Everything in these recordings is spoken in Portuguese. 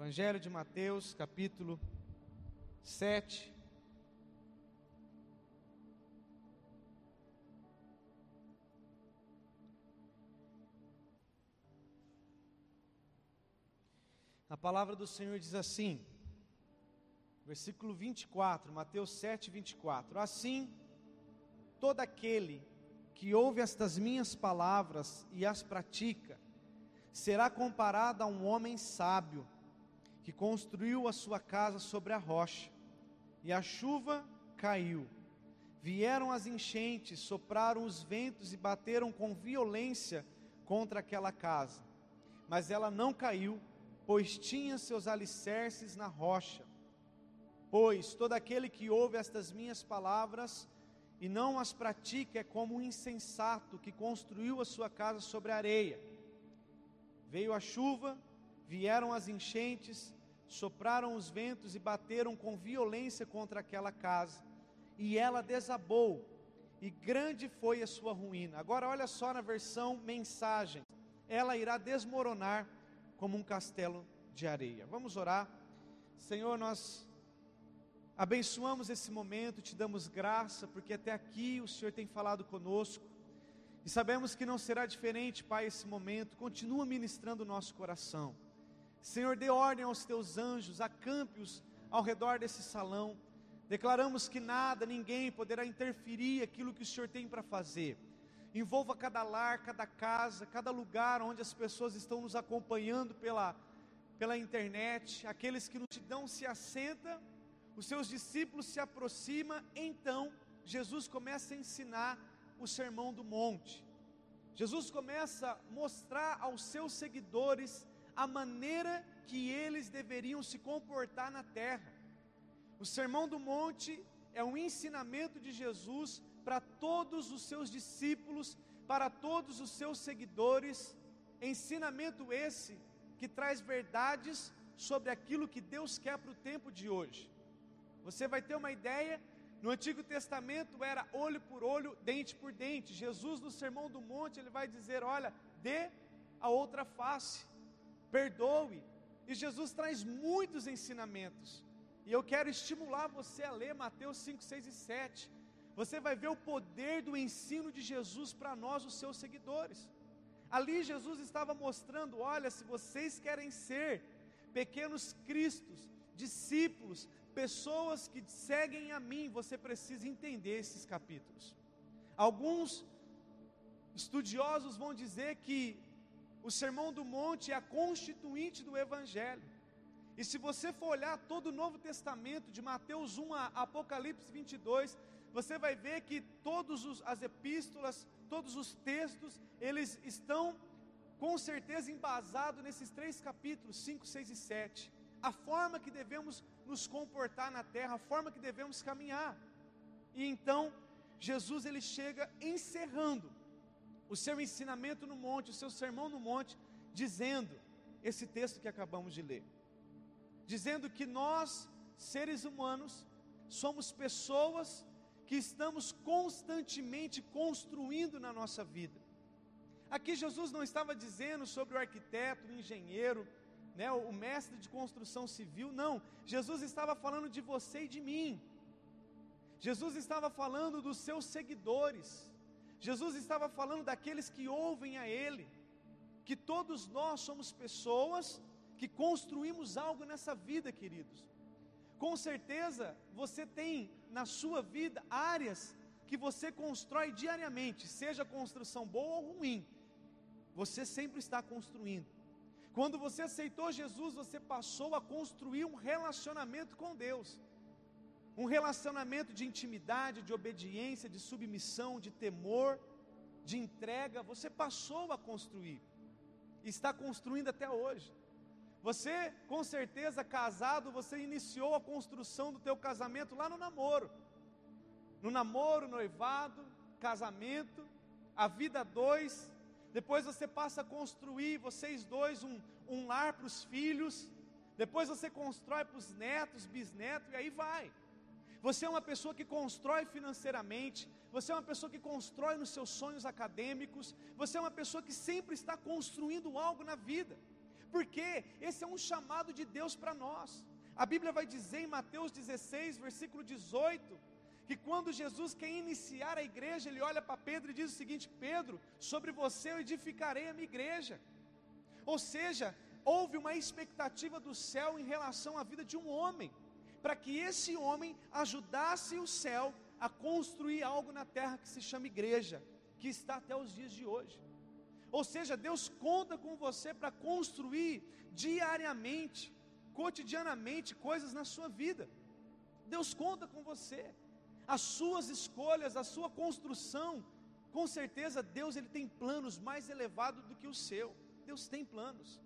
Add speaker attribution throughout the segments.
Speaker 1: Evangelho de Mateus, capítulo 7. A palavra do Senhor diz assim, versículo 24, Mateus 7, 24: Assim, todo aquele que ouve estas minhas palavras e as pratica, será comparado a um homem sábio que construiu a sua casa sobre a rocha, e a chuva caiu. Vieram as enchentes, sopraram os ventos e bateram com violência contra aquela casa. Mas ela não caiu, pois tinha seus alicerces na rocha. Pois todo aquele que ouve estas minhas palavras e não as pratica é como um insensato que construiu a sua casa sobre a areia. Veio a chuva, vieram as enchentes, sopraram os ventos e bateram com violência contra aquela casa, e ela desabou, e grande foi a sua ruína. Agora, olha só na versão mensagem: ela irá desmoronar como um castelo de areia. Vamos orar. Senhor, nós abençoamos esse momento, te damos graça, porque até aqui o Senhor tem falado conosco, e sabemos que não será diferente, Pai, esse momento. Continua ministrando o nosso coração. Senhor, dê ordem aos teus anjos, acampe-os ao redor desse salão. Declaramos que nada, ninguém poderá interferir aquilo que o Senhor tem para fazer. Envolva cada lar, cada casa, cada lugar onde as pessoas estão nos acompanhando pela, pela internet, aqueles que no multidão se assenta, os seus discípulos se aproximam, então Jesus começa a ensinar o sermão do monte. Jesus começa a mostrar aos seus seguidores a maneira que eles deveriam se comportar na terra. O Sermão do Monte é um ensinamento de Jesus para todos os seus discípulos, para todos os seus seguidores. Ensinamento esse que traz verdades sobre aquilo que Deus quer para o tempo de hoje. Você vai ter uma ideia, no Antigo Testamento era olho por olho, dente por dente. Jesus, no Sermão do Monte, ele vai dizer: olha, dê a outra face perdoe. E Jesus traz muitos ensinamentos. E eu quero estimular você a ler Mateus 5, 6 e 7. Você vai ver o poder do ensino de Jesus para nós, os seus seguidores. Ali Jesus estava mostrando: olha, se vocês querem ser pequenos cristos, discípulos, pessoas que seguem a mim, você precisa entender esses capítulos. Alguns estudiosos vão dizer que o Sermão do Monte é a constituinte do Evangelho. E se você for olhar todo o Novo Testamento, de Mateus 1 a Apocalipse 22, você vai ver que todas as epístolas, todos os textos, eles estão com certeza embasados nesses três capítulos, 5, 6 e 7. A forma que devemos nos comportar na terra, a forma que devemos caminhar. E então, Jesus ele chega encerrando o seu ensinamento no monte, o seu sermão no monte, dizendo esse texto que acabamos de ler. Dizendo que nós, seres humanos, somos pessoas que estamos constantemente construindo na nossa vida. Aqui Jesus não estava dizendo sobre o arquiteto, o engenheiro, né, o mestre de construção civil, não. Jesus estava falando de você e de mim. Jesus estava falando dos seus seguidores. Jesus estava falando daqueles que ouvem a Ele, que todos nós somos pessoas que construímos algo nessa vida, queridos. Com certeza você tem na sua vida áreas que você constrói diariamente, seja construção boa ou ruim, você sempre está construindo. Quando você aceitou Jesus, você passou a construir um relacionamento com Deus um relacionamento de intimidade, de obediência, de submissão, de temor, de entrega, você passou a construir, está construindo até hoje. Você, com certeza, casado, você iniciou a construção do teu casamento lá no namoro. No namoro, noivado, casamento, a vida dois. Depois você passa a construir, vocês dois, um, um lar para os filhos. Depois você constrói para os netos, bisnetos, e aí vai. Você é uma pessoa que constrói financeiramente, você é uma pessoa que constrói nos seus sonhos acadêmicos, você é uma pessoa que sempre está construindo algo na vida. porque esse é um chamado de Deus para nós. A Bíblia vai dizer em Mateus 16, versículo 18, que quando Jesus quer iniciar a igreja, ele olha para Pedro e diz o seguinte: Pedro, sobre você eu edificarei a minha igreja. Ou seja, houve uma expectativa do céu em relação à vida de um homem, para que esse homem ajudasse o céu a construir algo na terra que se chama igreja, que está até os dias de hoje. Ou seja, Deus conta com você para construir diariamente, cotidianamente, coisas na sua vida. Deus conta com você. As suas escolhas, a sua construção, com certeza Deus ele tem planos mais elevados do que o seu. Deus tem planos.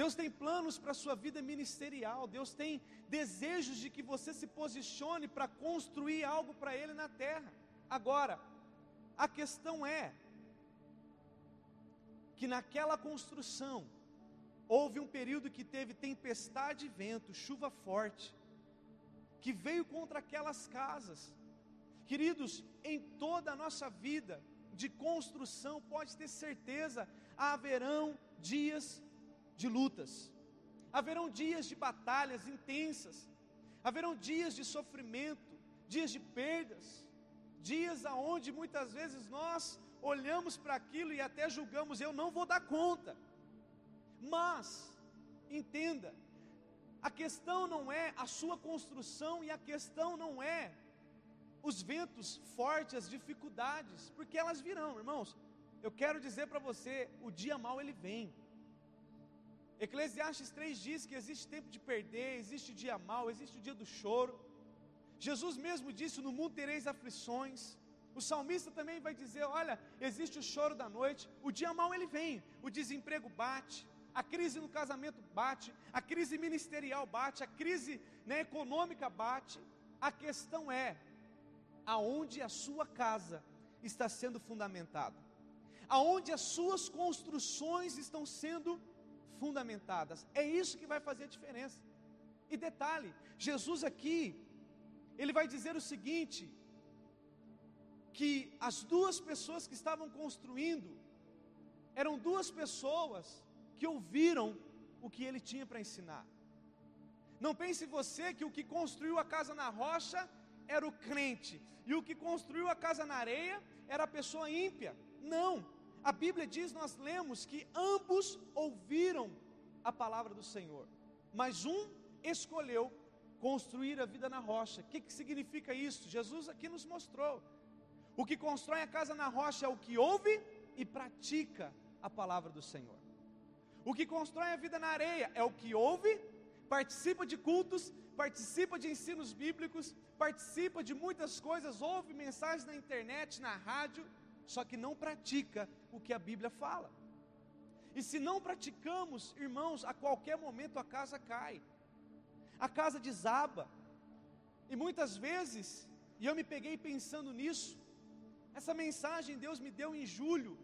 Speaker 1: Deus tem planos para a sua vida ministerial, Deus tem desejos de que você se posicione para construir algo para Ele na terra. Agora, a questão é que naquela construção houve um período que teve tempestade e vento, chuva forte, que veio contra aquelas casas. Queridos, em toda a nossa vida de construção, pode ter certeza, haverão dias de lutas, haverão dias de batalhas intensas, haverão dias de sofrimento, dias de perdas, dias aonde muitas vezes nós olhamos para aquilo e até julgamos, eu não vou dar conta. Mas, entenda, a questão não é a sua construção e a questão não é os ventos fortes, as dificuldades, porque elas virão, irmãos. Eu quero dizer para você, o dia mau ele vem. Eclesiastes 3 diz que existe tempo de perder, existe dia mau, existe o dia do choro. Jesus mesmo disse: No mundo tereis aflições. O salmista também vai dizer: Olha, existe o choro da noite, o dia mau ele vem, o desemprego bate, a crise no casamento bate, a crise ministerial bate, a crise né, econômica bate. A questão é: aonde a sua casa está sendo fundamentada? Aonde as suas construções estão sendo fundamentadas? Fundamentadas. É isso que vai fazer a diferença. E detalhe, Jesus aqui, ele vai dizer o seguinte: que as duas pessoas que estavam construindo eram duas pessoas que ouviram o que ele tinha para ensinar. Não pense você que o que construiu a casa na rocha era o crente e o que construiu a casa na areia era a pessoa ímpia. Não, a Bíblia diz, nós lemos que ambos ouviram a palavra do Senhor, mas um escolheu construir a vida na rocha. O que, que significa isso? Jesus aqui nos mostrou. O que constrói a casa na rocha é o que ouve e pratica a palavra do Senhor. O que constrói a vida na areia é o que ouve, participa de cultos, participa de ensinos bíblicos, participa de muitas coisas, ouve mensagens na internet, na rádio, só que não pratica o que a Bíblia fala. E se não praticamos, irmãos, a qualquer momento a casa cai, a casa desaba. E muitas vezes, e eu me peguei pensando nisso, essa mensagem Deus me deu em julho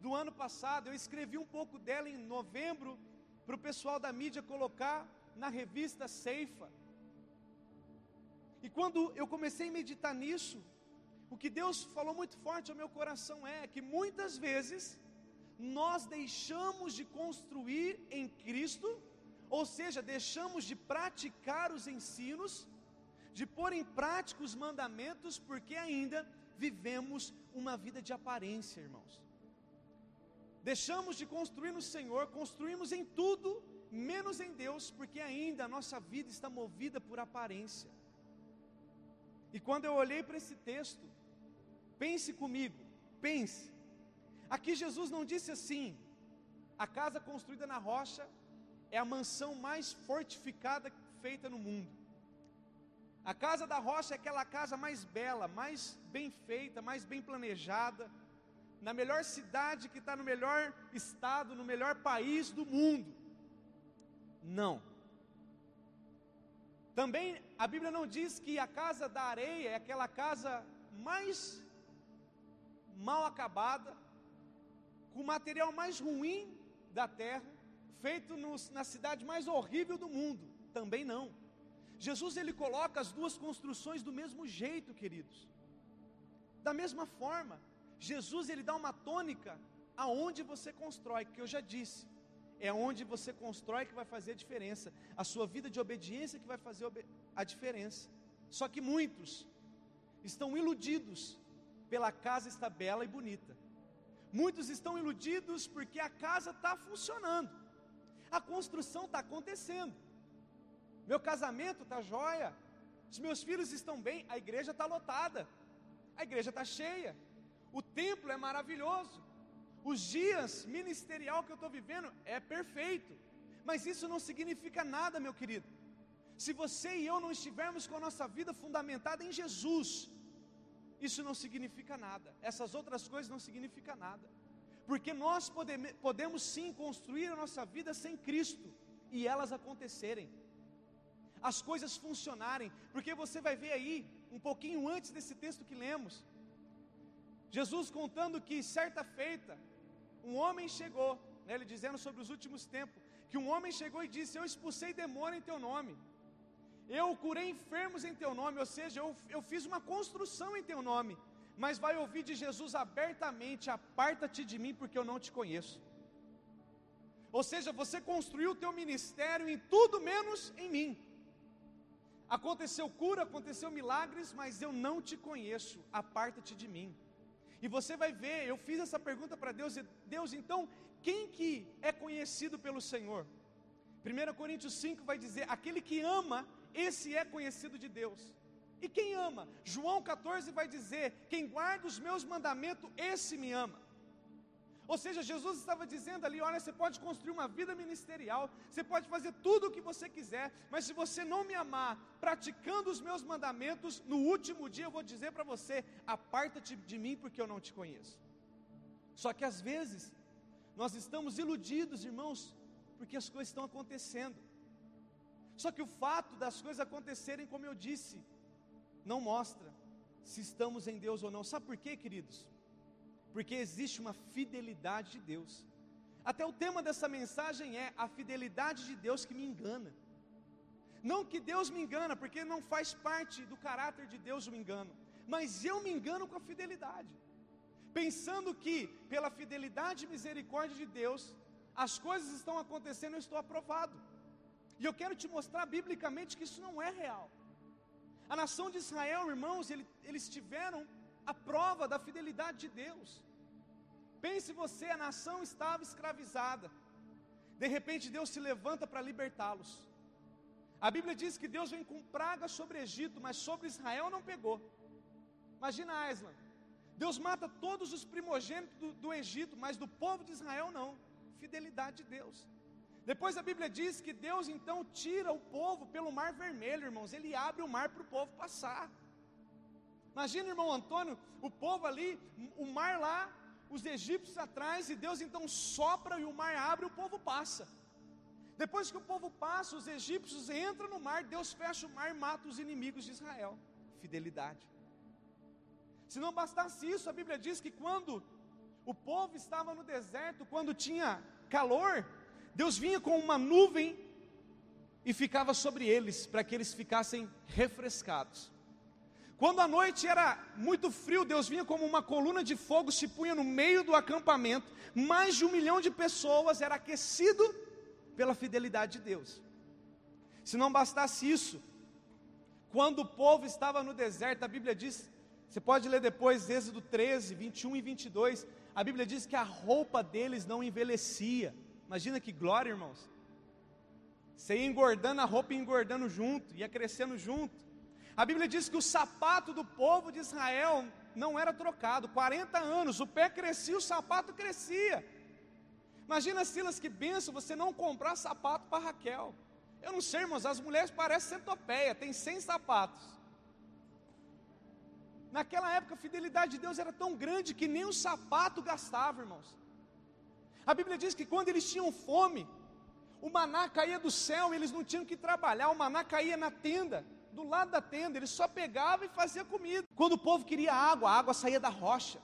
Speaker 1: do ano passado. Eu escrevi um pouco dela em novembro para o pessoal da mídia colocar na revista Ceifa. E quando eu comecei a meditar nisso, o que Deus falou muito forte ao meu coração é que muitas vezes nós deixamos de construir em Cristo, ou seja, deixamos de praticar os ensinos, de pôr em prática os mandamentos, porque ainda vivemos uma vida de aparência, irmãos. Deixamos de construir no Senhor, construímos em tudo, menos em Deus, porque ainda a nossa vida está movida por aparência. E quando eu olhei para esse texto, pense comigo, pense. Aqui Jesus não disse assim: a casa construída na rocha é a mansão mais fortificada feita no mundo. A casa da rocha é aquela casa mais bela, mais bem feita, mais bem planejada, na melhor cidade que está no melhor estado, no melhor país do mundo. Não. Também a Bíblia não diz que a casa da areia é aquela casa mais mal acabada, com o material mais ruim da terra, feito nos, na cidade mais horrível do mundo. Também não. Jesus ele coloca as duas construções do mesmo jeito, queridos. Da mesma forma, Jesus ele dá uma tônica aonde você constrói, que eu já disse, é onde você constrói que vai fazer a diferença. A sua vida de obediência que vai fazer a diferença. Só que muitos estão iludidos pela casa está bela e bonita. Muitos estão iludidos porque a casa está funcionando. A construção está acontecendo. Meu casamento está jóia. Os meus filhos estão bem. A igreja está lotada. A igreja está cheia. O templo é maravilhoso. Os dias ministerial que eu estou vivendo é perfeito. Mas isso não significa nada, meu querido. Se você e eu não estivermos com a nossa vida fundamentada em Jesus, isso não significa nada. Essas outras coisas não significam nada. Porque nós podemos, podemos sim construir a nossa vida sem Cristo e elas acontecerem. As coisas funcionarem. Porque você vai ver aí, um pouquinho antes desse texto que lemos, Jesus contando que certa feita, um homem chegou, né, ele dizendo sobre os últimos tempos, que um homem chegou e disse: Eu expulsei demônio em teu nome, eu curei enfermos em teu nome, ou seja, eu, eu fiz uma construção em teu nome, mas vai ouvir de Jesus abertamente: Aparta-te de mim, porque eu não te conheço. Ou seja, você construiu o teu ministério em tudo menos em mim. Aconteceu cura, aconteceu milagres, mas eu não te conheço, aparta-te de mim. E você vai ver, eu fiz essa pergunta para Deus, Deus, então, quem que é conhecido pelo Senhor? 1 Coríntios 5 vai dizer: aquele que ama, esse é conhecido de Deus. E quem ama? João 14 vai dizer: quem guarda os meus mandamentos, esse me ama. Ou seja, Jesus estava dizendo ali: olha, você pode construir uma vida ministerial, você pode fazer tudo o que você quiser, mas se você não me amar, praticando os meus mandamentos, no último dia eu vou dizer para você: aparta-te de mim, porque eu não te conheço. Só que às vezes, nós estamos iludidos, irmãos, porque as coisas estão acontecendo. Só que o fato das coisas acontecerem, como eu disse, não mostra se estamos em Deus ou não. Sabe por quê, queridos? porque existe uma fidelidade de Deus. Até o tema dessa mensagem é a fidelidade de Deus que me engana. Não que Deus me engana, porque não faz parte do caráter de Deus o engano, mas eu me engano com a fidelidade, pensando que pela fidelidade e misericórdia de Deus, as coisas estão acontecendo, eu estou aprovado. E eu quero te mostrar biblicamente que isso não é real. A nação de Israel, irmãos, eles tiveram a prova da fidelidade de Deus. Pense você, a nação estava escravizada. De repente Deus se levanta para libertá-los. A Bíblia diz que Deus vem com praga sobre Egito, mas sobre Israel não pegou. Imagina Aislan. Deus mata todos os primogênitos do, do Egito, mas do povo de Israel não. Fidelidade de Deus. Depois a Bíblia diz que Deus então tira o povo pelo mar vermelho, irmãos. Ele abre o mar para o povo passar. Imagina, irmão Antônio, o povo ali, o mar lá, os egípcios atrás, e Deus então sopra e o mar abre e o povo passa. Depois que o povo passa, os egípcios entram no mar, Deus fecha o mar e mata os inimigos de Israel. Fidelidade. Se não bastasse isso, a Bíblia diz que quando o povo estava no deserto, quando tinha calor, Deus vinha com uma nuvem e ficava sobre eles, para que eles ficassem refrescados. Quando a noite era muito frio, Deus vinha como uma coluna de fogo, se punha no meio do acampamento. Mais de um milhão de pessoas era aquecido pela fidelidade de Deus. Se não bastasse isso, quando o povo estava no deserto, a Bíblia diz, você pode ler depois, Êxodo 13, 21 e 22, a Bíblia diz que a roupa deles não envelhecia. Imagina que glória, irmãos. Você ia engordando a roupa e engordando junto, ia crescendo junto. A Bíblia diz que o sapato do povo de Israel não era trocado, 40 anos, o pé crescia, o sapato crescia. Imagina, Silas, que benção você não comprar sapato para Raquel. Eu não sei, irmãos, as mulheres parecem centopeia, tem 100 sapatos. Naquela época a fidelidade de Deus era tão grande que nem o sapato gastava, irmãos. A Bíblia diz que quando eles tinham fome, o maná caía do céu, eles não tinham que trabalhar, o maná caía na tenda do lado da tenda, ele só pegava e fazia comida. Quando o povo queria água, a água saía da rocha.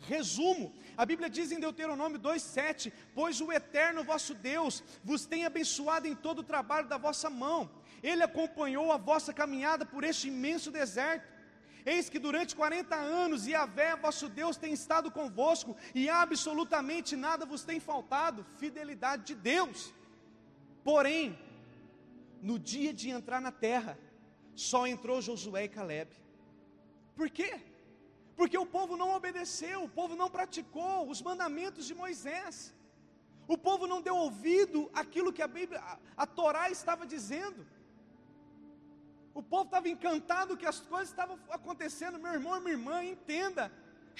Speaker 1: Resumo, a Bíblia diz em Deuteronômio 2,7: Pois o eterno vosso Deus vos tem abençoado em todo o trabalho da vossa mão, Ele acompanhou a vossa caminhada por este imenso deserto, Eis que durante 40 anos Yahvé, vosso Deus, tem estado convosco, e absolutamente nada vos tem faltado, fidelidade de Deus. Porém, no dia de entrar na terra, só entrou Josué e Caleb. Por quê? Porque o povo não obedeceu, o povo não praticou os mandamentos de Moisés. O povo não deu ouvido àquilo que a Bíblia, a, a Torá estava dizendo. O povo estava encantado que as coisas estavam acontecendo. Meu irmão, minha irmã, entenda.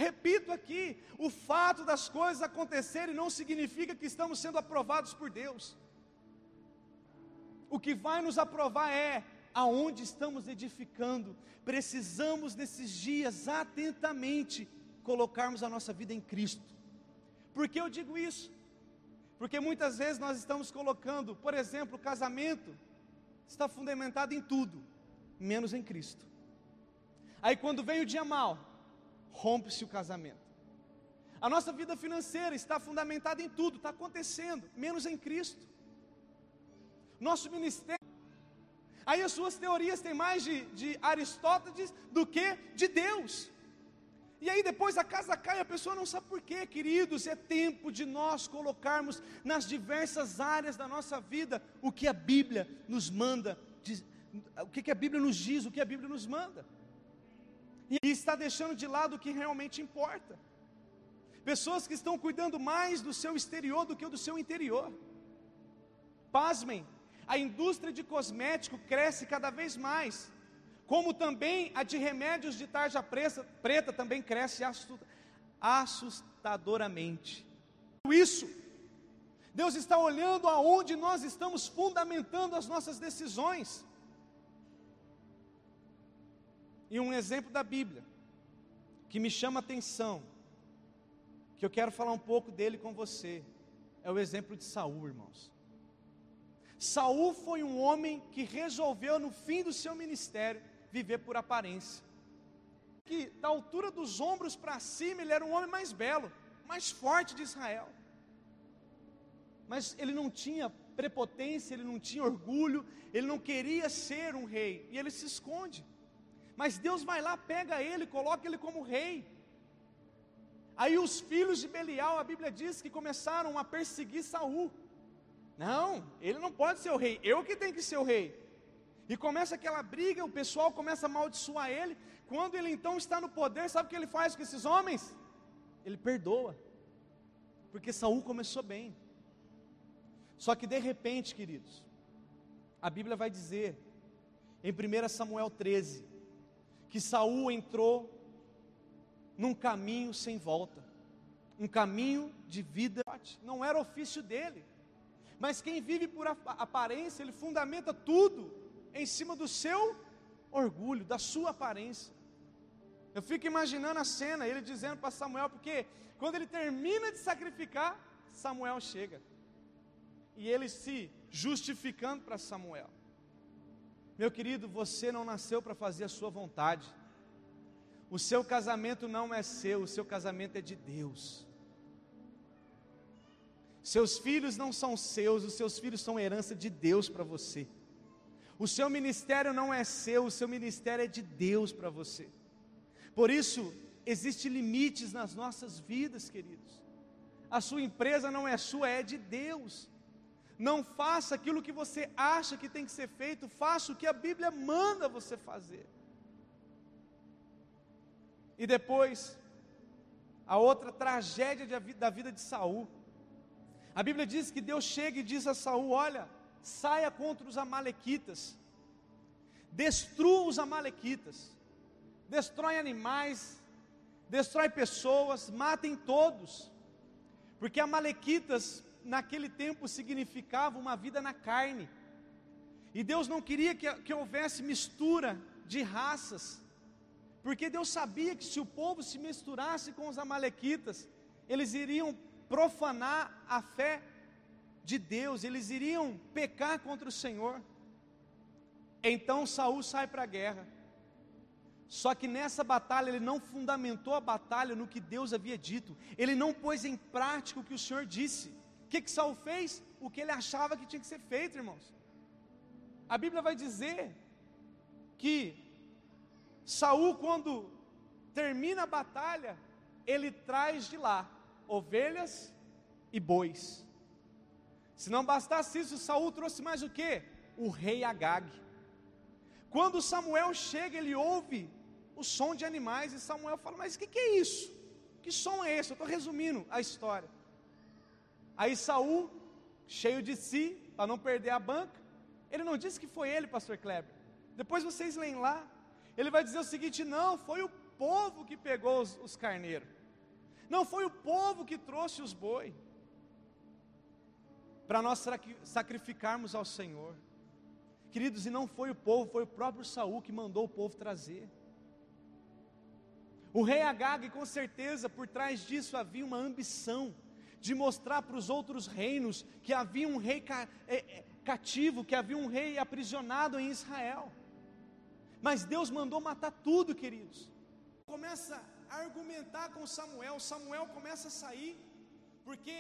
Speaker 1: Repito aqui: o fato das coisas acontecerem não significa que estamos sendo aprovados por Deus. O que vai nos aprovar é aonde estamos edificando. Precisamos nesses dias atentamente colocarmos a nossa vida em Cristo. Por que eu digo isso? Porque muitas vezes nós estamos colocando, por exemplo, o casamento está fundamentado em tudo, menos em Cristo. Aí quando vem o dia mal, rompe-se o casamento. A nossa vida financeira está fundamentada em tudo, está acontecendo, menos em Cristo. Nosso ministério. Aí as suas teorias têm mais de, de Aristóteles do que de Deus. E aí depois a casa cai, a pessoa não sabe por quê, queridos. É tempo de nós colocarmos nas diversas áreas da nossa vida o que a Bíblia nos manda, o que, que a Bíblia nos diz, o que a Bíblia nos manda. E está deixando de lado o que realmente importa. Pessoas que estão cuidando mais do seu exterior do que do seu interior. Pasmem, a indústria de cosmético cresce cada vez mais, como também a de remédios de tarja preta, preta também cresce assustadoramente. Isso, Deus está olhando aonde nós estamos fundamentando as nossas decisões. E um exemplo da Bíblia que me chama a atenção, que eu quero falar um pouco dele com você, é o exemplo de Saul, irmãos. Saul foi um homem que resolveu no fim do seu ministério viver por aparência. Que da altura dos ombros para cima ele era um homem mais belo, mais forte de Israel. Mas ele não tinha prepotência, ele não tinha orgulho, ele não queria ser um rei e ele se esconde. Mas Deus vai lá, pega ele, coloca ele como rei. Aí os filhos de Belial, a Bíblia diz que começaram a perseguir Saul. Não, ele não pode ser o rei, eu que tenho que ser o rei. E começa aquela briga, o pessoal começa a amaldiçoar ele. Quando ele então está no poder, sabe o que ele faz com esses homens? Ele perdoa. Porque Saul começou bem. Só que de repente, queridos, a Bíblia vai dizer em 1 Samuel 13 que Saul entrou num caminho sem volta, um caminho de vida, não era ofício dele. Mas quem vive por aparência, ele fundamenta tudo em cima do seu orgulho, da sua aparência. Eu fico imaginando a cena, ele dizendo para Samuel, porque quando ele termina de sacrificar, Samuel chega. E ele se justificando para Samuel. Meu querido, você não nasceu para fazer a sua vontade. O seu casamento não é seu, o seu casamento é de Deus. Seus filhos não são seus, os seus filhos são herança de Deus para você. O seu ministério não é seu, o seu ministério é de Deus para você. Por isso, existem limites nas nossas vidas, queridos. A sua empresa não é sua, é de Deus. Não faça aquilo que você acha que tem que ser feito, faça o que a Bíblia manda você fazer. E depois, a outra tragédia da vida de Saul. A Bíblia diz que Deus chega e diz a Saul: Olha, saia contra os Amalequitas, destrua os Amalequitas, destrói animais, destrói pessoas, matem todos, porque Amalequitas naquele tempo significava uma vida na carne, e Deus não queria que, que houvesse mistura de raças, porque Deus sabia que se o povo se misturasse com os Amalequitas, eles iriam profanar a fé de Deus, eles iriam pecar contra o Senhor. Então Saul sai para a guerra. Só que nessa batalha ele não fundamentou a batalha no que Deus havia dito. Ele não pôs em prática o que o Senhor disse. O que, que Saul fez? O que ele achava que tinha que ser feito, irmãos. A Bíblia vai dizer que Saul, quando termina a batalha, ele traz de lá ovelhas e bois. Se não bastasse isso, Saul trouxe mais o que? O rei Agag. Quando Samuel chega, ele ouve o som de animais e Samuel fala: Mas o que, que é isso? Que som é esse? Eu estou resumindo a história. Aí Saul, cheio de si, para não perder a banca, ele não disse que foi ele, pastor Kleber. Depois vocês leem lá. Ele vai dizer o seguinte: não, foi o povo que pegou os, os carneiros. Não foi o povo que trouxe os boi para nós sacrificarmos ao Senhor. Queridos, e não foi o povo, foi o próprio Saul que mandou o povo trazer. O rei Agag, com certeza, por trás disso havia uma ambição de mostrar para os outros reinos que havia um rei é, é, cativo, que havia um rei aprisionado em Israel. Mas Deus mandou matar tudo, queridos. Começa a argumentar com Samuel, Samuel começa a sair, porque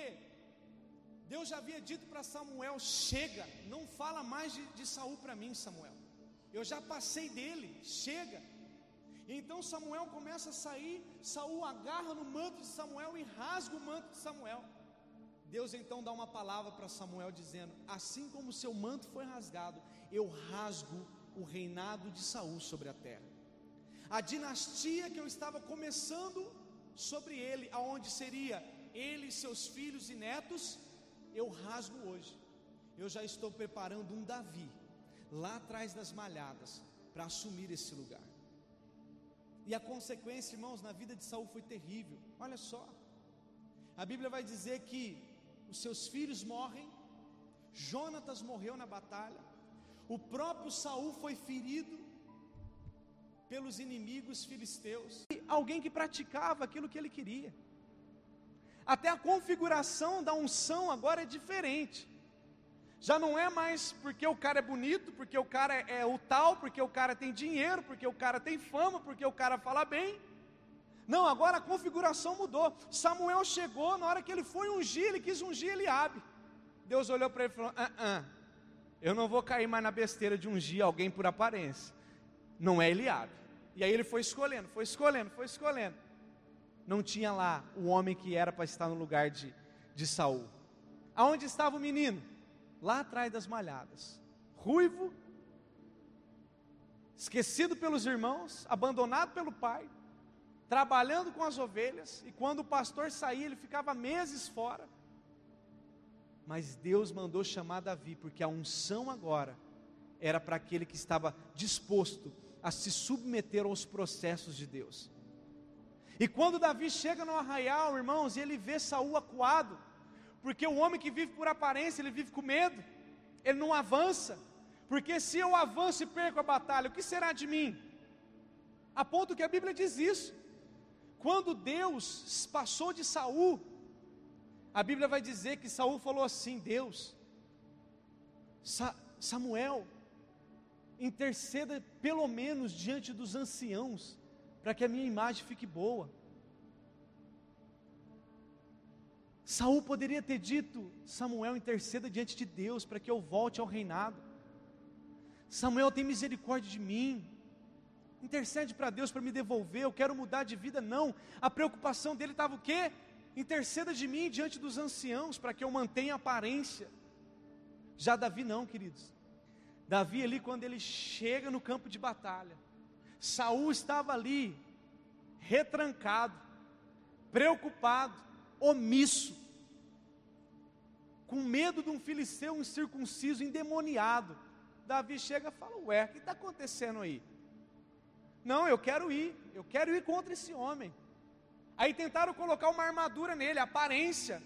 Speaker 1: Deus já havia dito para Samuel: chega, não fala mais de, de Saul para mim, Samuel. Eu já passei dele, chega. Então Samuel começa a sair, Saul agarra no manto de Samuel e rasga o manto de Samuel. Deus então dá uma palavra para Samuel dizendo: Assim como seu manto foi rasgado, eu rasgo o reinado de Saul sobre a terra. A dinastia que eu estava começando sobre ele, aonde seria ele, seus filhos e netos, eu rasgo hoje. Eu já estou preparando um Davi lá atrás das malhadas para assumir esse lugar. E a consequência, irmãos, na vida de Saul foi terrível. Olha só. A Bíblia vai dizer que os seus filhos morrem, Jonatas morreu na batalha, o próprio Saul foi ferido pelos inimigos filisteus. Alguém que praticava aquilo que ele queria. Até a configuração da unção agora é diferente. Já não é mais porque o cara é bonito, porque o cara é o tal, porque o cara tem dinheiro, porque o cara tem fama, porque o cara fala bem. Não, agora a configuração mudou. Samuel chegou, na hora que ele foi ungir, ele quis ungir Eliabe. Deus olhou para ele e falou: ah, ah, Eu não vou cair mais na besteira de ungir alguém por aparência. Não é Eliabe. E aí ele foi escolhendo, foi escolhendo, foi escolhendo não tinha lá o homem que era para estar no lugar de, de Saul. Aonde estava o menino? Lá atrás das malhadas. Ruivo, esquecido pelos irmãos, abandonado pelo pai, trabalhando com as ovelhas, e quando o pastor saía, ele ficava meses fora. Mas Deus mandou chamar Davi, porque a unção agora era para aquele que estava disposto a se submeter aos processos de Deus. E quando Davi chega no arraial, irmãos, e ele vê Saul acuado, porque o homem que vive por aparência, ele vive com medo, ele não avança, porque se eu avanço e perco a batalha, o que será de mim? A ponto que a Bíblia diz isso. Quando Deus passou de Saul, a Bíblia vai dizer que Saul falou assim: Deus, Sa Samuel, interceda pelo menos diante dos anciãos, para que a minha imagem fique boa. Saul poderia ter dito: Samuel, interceda diante de Deus para que eu volte ao reinado. Samuel tem misericórdia de mim. Intercede para Deus para me devolver, eu quero mudar de vida. Não, a preocupação dele estava o quê? Interceda de mim diante dos anciãos para que eu mantenha a aparência. Já Davi não, queridos. Davi ali quando ele chega no campo de batalha, Saul estava ali, retrancado, preocupado, omisso, com medo de um filisteu incircunciso, endemoniado. Davi chega e fala: Ué, o que está acontecendo aí? Não, eu quero ir, eu quero ir contra esse homem. Aí tentaram colocar uma armadura nele, aparência.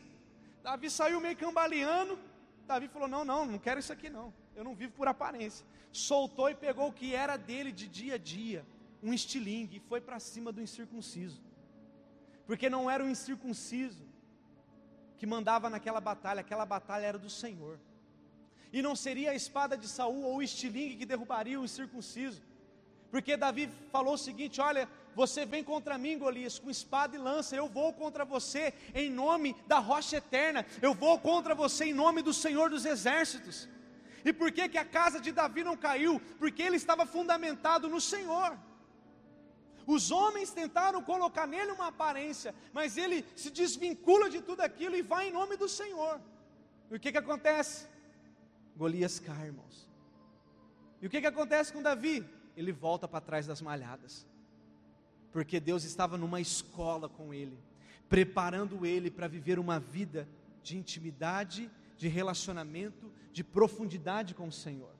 Speaker 1: Davi saiu meio cambaleando. Davi falou: Não, não, não quero isso aqui não. Eu não vivo por aparência soltou e pegou o que era dele de dia a dia, um estilingue, e foi para cima do incircunciso. Porque não era o incircunciso que mandava naquela batalha, aquela batalha era do Senhor. E não seria a espada de Saul ou o estilingue que derrubaria o incircunciso. Porque Davi falou o seguinte: Olha, você vem contra mim, Golias, com espada e lança, eu vou contra você em nome da rocha eterna, eu vou contra você em nome do Senhor dos exércitos. E por que, que a casa de Davi não caiu? Porque ele estava fundamentado no Senhor. Os homens tentaram colocar nele uma aparência, mas ele se desvincula de tudo aquilo e vai em nome do Senhor. E o que, que acontece? Golias cai, irmãos. E o que, que acontece com Davi? Ele volta para trás das malhadas, porque Deus estava numa escola com ele, preparando ele para viver uma vida de intimidade, de relacionamento, de profundidade com o Senhor.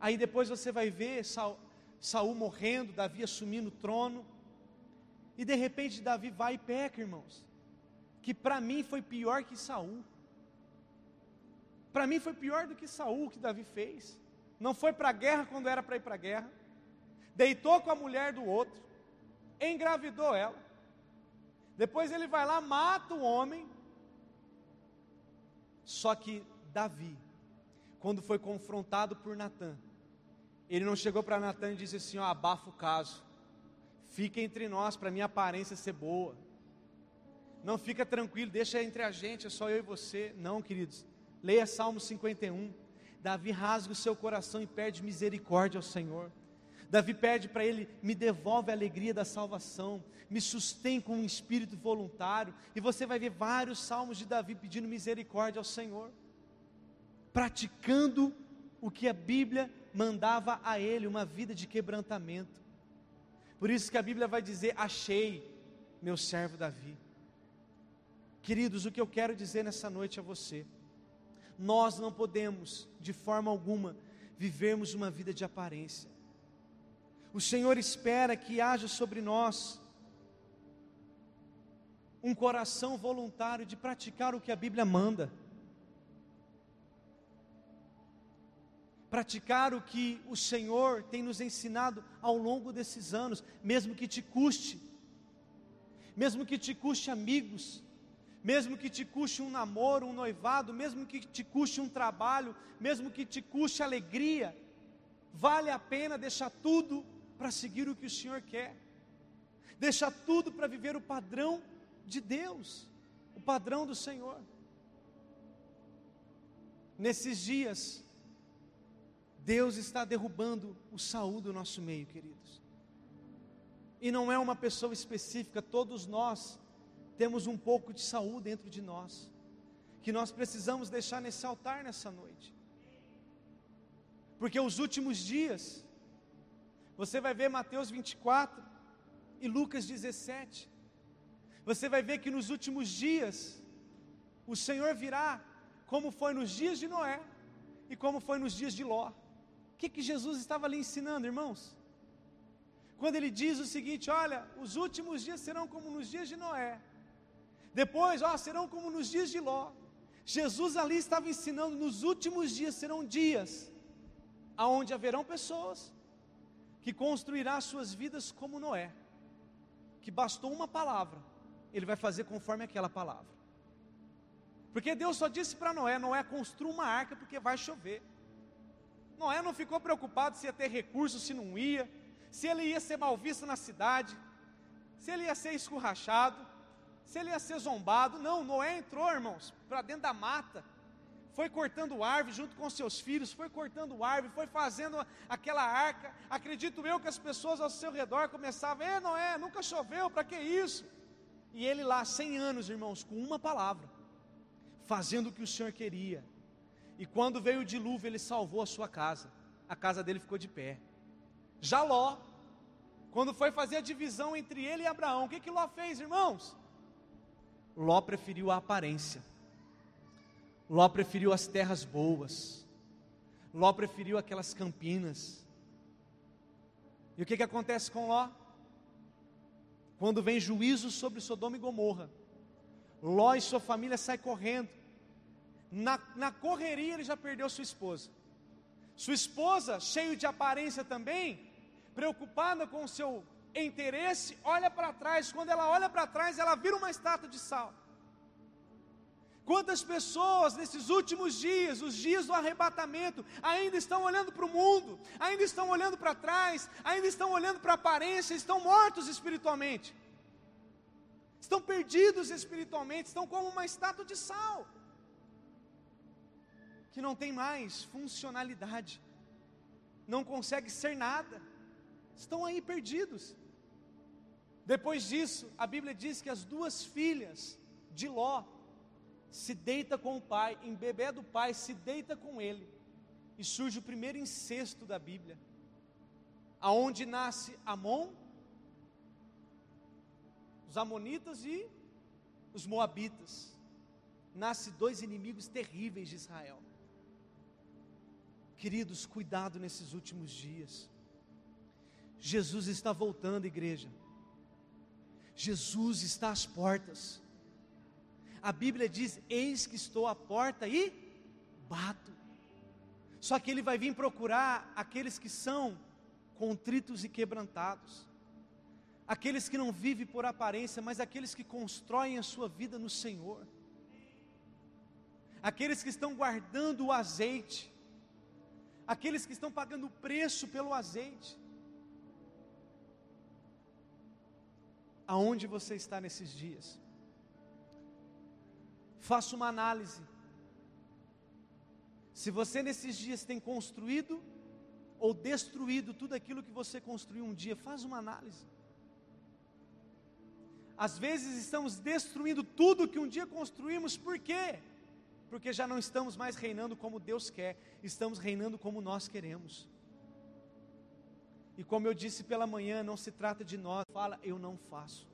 Speaker 1: Aí depois você vai ver Saul, Saul morrendo, Davi assumindo o trono, e de repente Davi vai e peca, irmãos. Que para mim foi pior que Saul. Para mim foi pior do que Saul que Davi fez. Não foi para a guerra quando era para ir para a guerra. Deitou com a mulher do outro, engravidou ela. Depois ele vai lá, mata o homem. Só que Davi, quando foi confrontado por Natã, ele não chegou para Natan e disse assim: ó, abafa o caso, fica entre nós para minha aparência ser boa. Não fica tranquilo, deixa entre a gente, é só eu e você. Não, queridos. Leia Salmo 51. Davi rasga o seu coração e pede misericórdia ao Senhor. Davi pede para ele: me devolve a alegria da salvação, me sustém com um espírito voluntário. E você vai ver vários salmos de Davi pedindo misericórdia ao Senhor, praticando o que a Bíblia mandava a ele, uma vida de quebrantamento. Por isso que a Bíblia vai dizer: Achei meu servo Davi. Queridos, o que eu quero dizer nessa noite a você, nós não podemos, de forma alguma, vivermos uma vida de aparência. O Senhor espera que haja sobre nós um coração voluntário de praticar o que a Bíblia manda. Praticar o que o Senhor tem nos ensinado ao longo desses anos, mesmo que te custe, mesmo que te custe amigos, mesmo que te custe um namoro, um noivado, mesmo que te custe um trabalho, mesmo que te custe alegria, vale a pena deixar tudo para seguir o que o Senhor quer, deixar tudo para viver o padrão de Deus, o padrão do Senhor. Nesses dias, Deus está derrubando o Saul do nosso meio, queridos. E não é uma pessoa específica, todos nós temos um pouco de saúde dentro de nós, que nós precisamos deixar nesse altar nessa noite. Porque os últimos dias, você vai ver Mateus 24 e Lucas 17, você vai ver que nos últimos dias, o Senhor virá, como foi nos dias de Noé e como foi nos dias de Ló. O que, que Jesus estava ali ensinando, irmãos? Quando ele diz o seguinte: olha, os últimos dias serão como nos dias de Noé, depois, ó, serão como nos dias de Ló. Jesus ali estava ensinando: nos últimos dias serão dias aonde haverão pessoas que construirão suas vidas como Noé, que bastou uma palavra, ele vai fazer conforme aquela palavra. Porque Deus só disse para Noé: Noé, construa uma arca porque vai chover. Noé não ficou preocupado se ia ter recursos, se não ia, se ele ia ser mal visto na cidade, se ele ia ser escurrachado se ele ia ser zombado. Não, Noé entrou, irmãos, para dentro da mata, foi cortando árvore junto com seus filhos, foi cortando árvore, foi fazendo aquela arca. Acredito eu que as pessoas ao seu redor começavam: "É, Noé, nunca choveu, para que isso?" E ele lá, 100 anos, irmãos, com uma palavra, fazendo o que o Senhor queria. E quando veio o dilúvio, ele salvou a sua casa. A casa dele ficou de pé. Já Ló, quando foi fazer a divisão entre ele e Abraão, o que que Ló fez, irmãos? Ló preferiu a aparência. Ló preferiu as terras boas. Ló preferiu aquelas campinas. E o que, que acontece com Ló? Quando vem juízo sobre Sodoma e Gomorra, Ló e sua família saem correndo. Na, na correria ele já perdeu sua esposa. Sua esposa, cheio de aparência também, preocupada com o seu interesse, olha para trás. Quando ela olha para trás, ela vira uma estátua de sal. Quantas pessoas nesses últimos dias, os dias do arrebatamento, ainda estão olhando para o mundo, ainda estão olhando para trás, ainda estão olhando para a aparência, estão mortos espiritualmente, estão perdidos espiritualmente, estão como uma estátua de sal, que não tem mais funcionalidade, não consegue ser nada estão aí perdidos. Depois disso, a Bíblia diz que as duas filhas de Ló se deita com o pai, em bebê do pai, se deita com ele. E surge o primeiro incesto da Bíblia. Aonde nasce Amon, os amonitas e os moabitas. Nasce dois inimigos terríveis de Israel. Queridos, cuidado nesses últimos dias. Jesus está voltando, igreja. Jesus está às portas. A Bíblia diz: Eis que estou à porta e bato. Só que Ele vai vir procurar aqueles que são contritos e quebrantados, aqueles que não vivem por aparência, mas aqueles que constroem a sua vida no Senhor, aqueles que estão guardando o azeite, aqueles que estão pagando o preço pelo azeite. Aonde você está nesses dias? Faça uma análise. Se você nesses dias tem construído ou destruído tudo aquilo que você construiu um dia, faz uma análise. Às vezes estamos destruindo tudo que um dia construímos, por quê? Porque já não estamos mais reinando como Deus quer, estamos reinando como nós queremos. E como eu disse pela manhã, não se trata de nós, fala, eu não faço.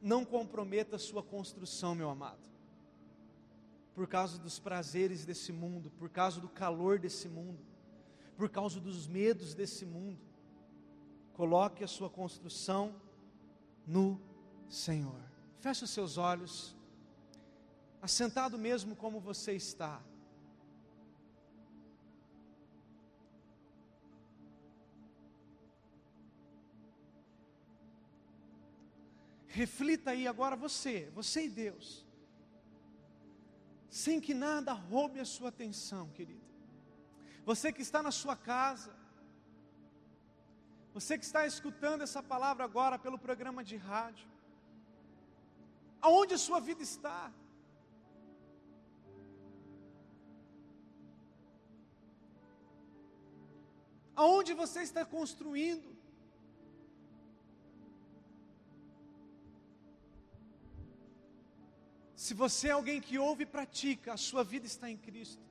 Speaker 1: Não comprometa a sua construção, meu amado. Por causa dos prazeres desse mundo, por causa do calor desse mundo, por causa dos medos desse mundo. Coloque a sua construção no Senhor. Feche os seus olhos, assentado mesmo como você está. Reflita aí agora você, você e Deus. Sem que nada roube a sua atenção, querido. Você que está na sua casa, você que está escutando essa palavra agora pelo programa de rádio, aonde a sua vida está? Aonde você está construindo? Se você é alguém que ouve e pratica, a sua vida está em Cristo.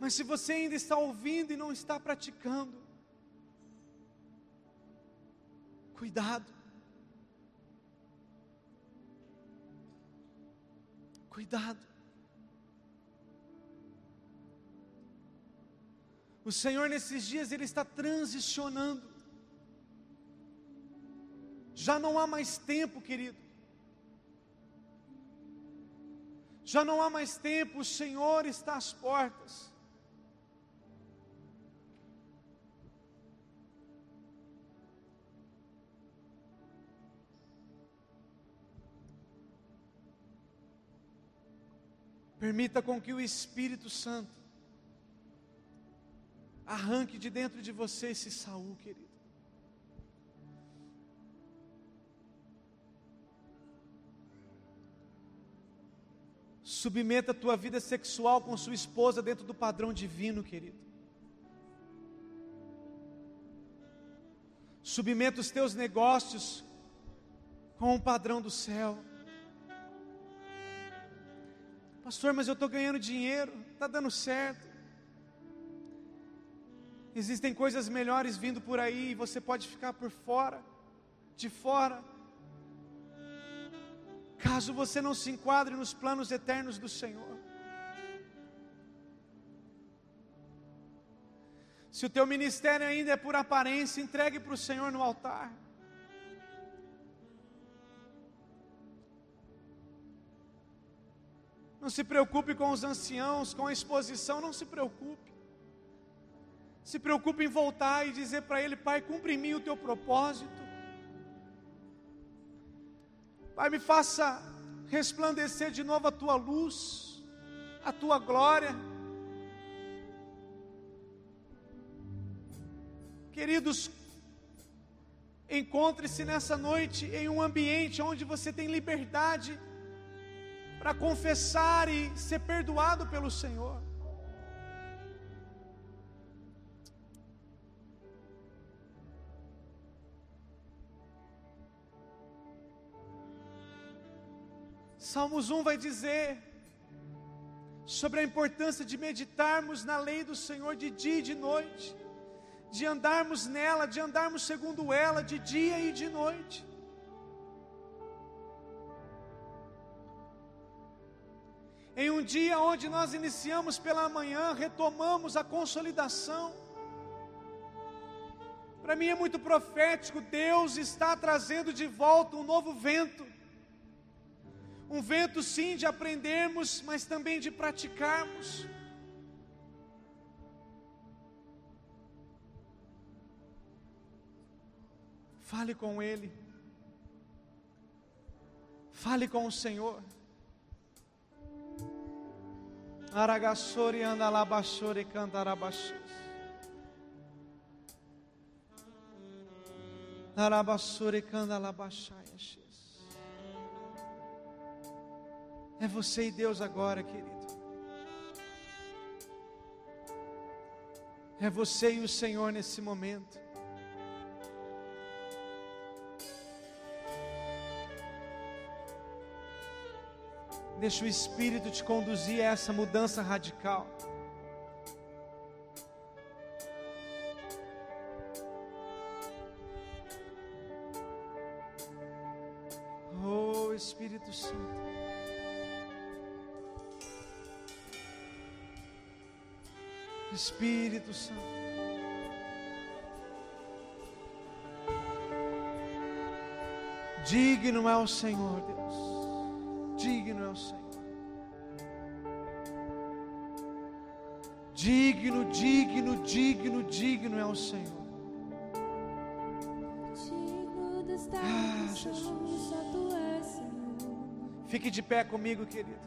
Speaker 1: Mas se você ainda está ouvindo e não está praticando, cuidado. Cuidado. O Senhor nesses dias ele está transicionando. Já não há mais tempo, querido já não há mais tempo, o Senhor está às portas. Permita com que o Espírito Santo arranque de dentro de você esse Saul, querido. Submeta a tua vida sexual com sua esposa dentro do padrão divino, querido. Submeta os teus negócios com o padrão do céu. Pastor, mas eu estou ganhando dinheiro, está dando certo. Existem coisas melhores vindo por aí e você pode ficar por fora, de fora caso você não se enquadre nos planos eternos do Senhor. Se o teu ministério ainda é por aparência, entregue para o Senhor no altar. Não se preocupe com os anciãos, com a exposição, não se preocupe. Se preocupe em voltar e dizer para Ele: Pai, cumpre em mim o teu propósito. Pai, me faça resplandecer de novo a tua luz, a tua glória. Queridos, encontre-se nessa noite em um ambiente onde você tem liberdade para confessar e ser perdoado pelo Senhor. Salmos 1 vai dizer sobre a importância de meditarmos na lei do Senhor de dia e de noite, de andarmos nela, de andarmos segundo ela, de dia e de noite. Em um dia onde nós iniciamos pela manhã, retomamos a consolidação. Para mim é muito profético, Deus está trazendo de volta um novo vento. Um vento sim de aprendermos, mas também de praticarmos. Fale com Ele. Fale com o Senhor. Aragassori anda lá baixore cantarabaxos. É você e Deus agora, querido. É você e o Senhor nesse momento. Deixa o Espírito te conduzir a essa mudança radical. Oh Espírito Santo. Espírito Santo. Digno é o Senhor, Deus. Digno é o Senhor. Digno, digno, digno, digno é o Senhor. Ah, Jesus. Fique de pé comigo, querido.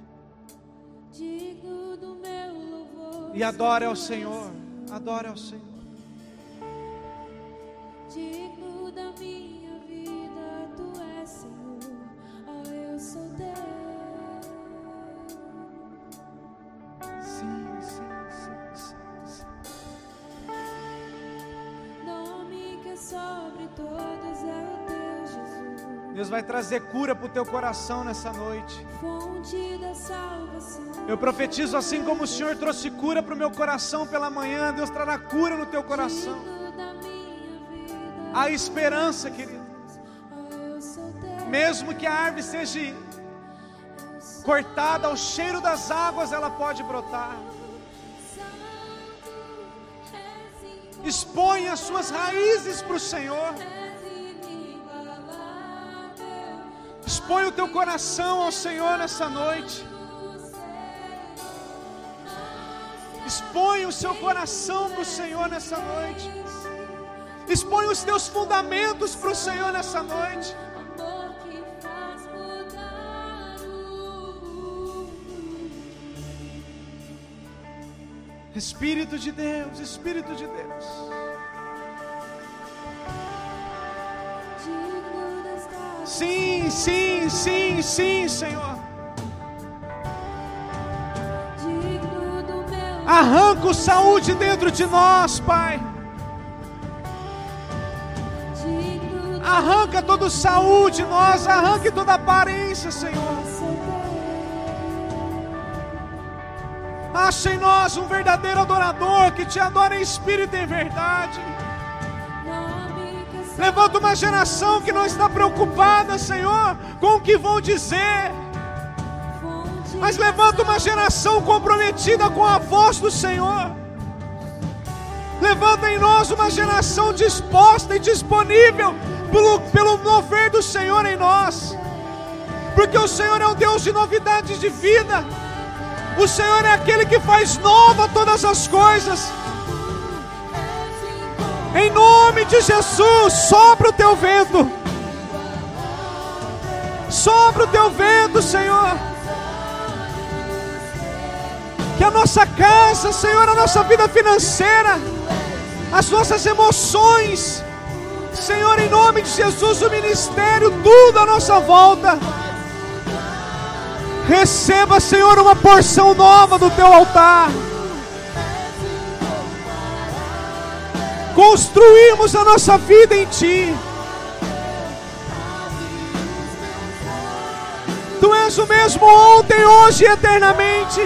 Speaker 1: E adore ao Senhor. Adore ao Senhor. Vai trazer cura para o teu coração nessa noite. Eu profetizo assim como o Senhor trouxe cura para o meu coração pela manhã, Deus trará cura no teu coração. Há esperança, querido. Mesmo que a árvore seja cortada, ao cheiro das águas ela pode brotar.
Speaker 2: Santo, és
Speaker 1: Exponha as suas raízes para o Senhor. Expõe o teu coração ao Senhor nessa noite. Expõe o seu coração para o Senhor nessa noite. Expõe os teus fundamentos para o Senhor nessa noite. Espírito de Deus, Espírito de Deus. Sim, sim, sim, sim, Senhor.
Speaker 2: Digno do meu
Speaker 1: Arranca o saúde dentro de nós, Pai. Arranca toda saúde nós, arranque toda aparência, Senhor. Acha em nós um verdadeiro adorador que te adora em espírito e em verdade. Levanta uma geração que não está preocupada, Senhor, com o que vão dizer, mas levanta uma geração comprometida com a voz do Senhor. Levanta em nós uma geração disposta e disponível pelo, pelo mover do Senhor em nós, porque o Senhor é um Deus de novidades de vida. O Senhor é aquele que faz nova todas as coisas. Em nome de Jesus, sopra o teu vento. Sopra o teu vento, Senhor. Que a nossa casa, Senhor, a nossa vida financeira, as nossas emoções, Senhor, em nome de Jesus, o ministério, tudo à nossa volta. Receba, Senhor, uma porção nova do teu altar. Construímos a nossa vida em Ti. Tu
Speaker 3: és o mesmo ontem, hoje e eternamente.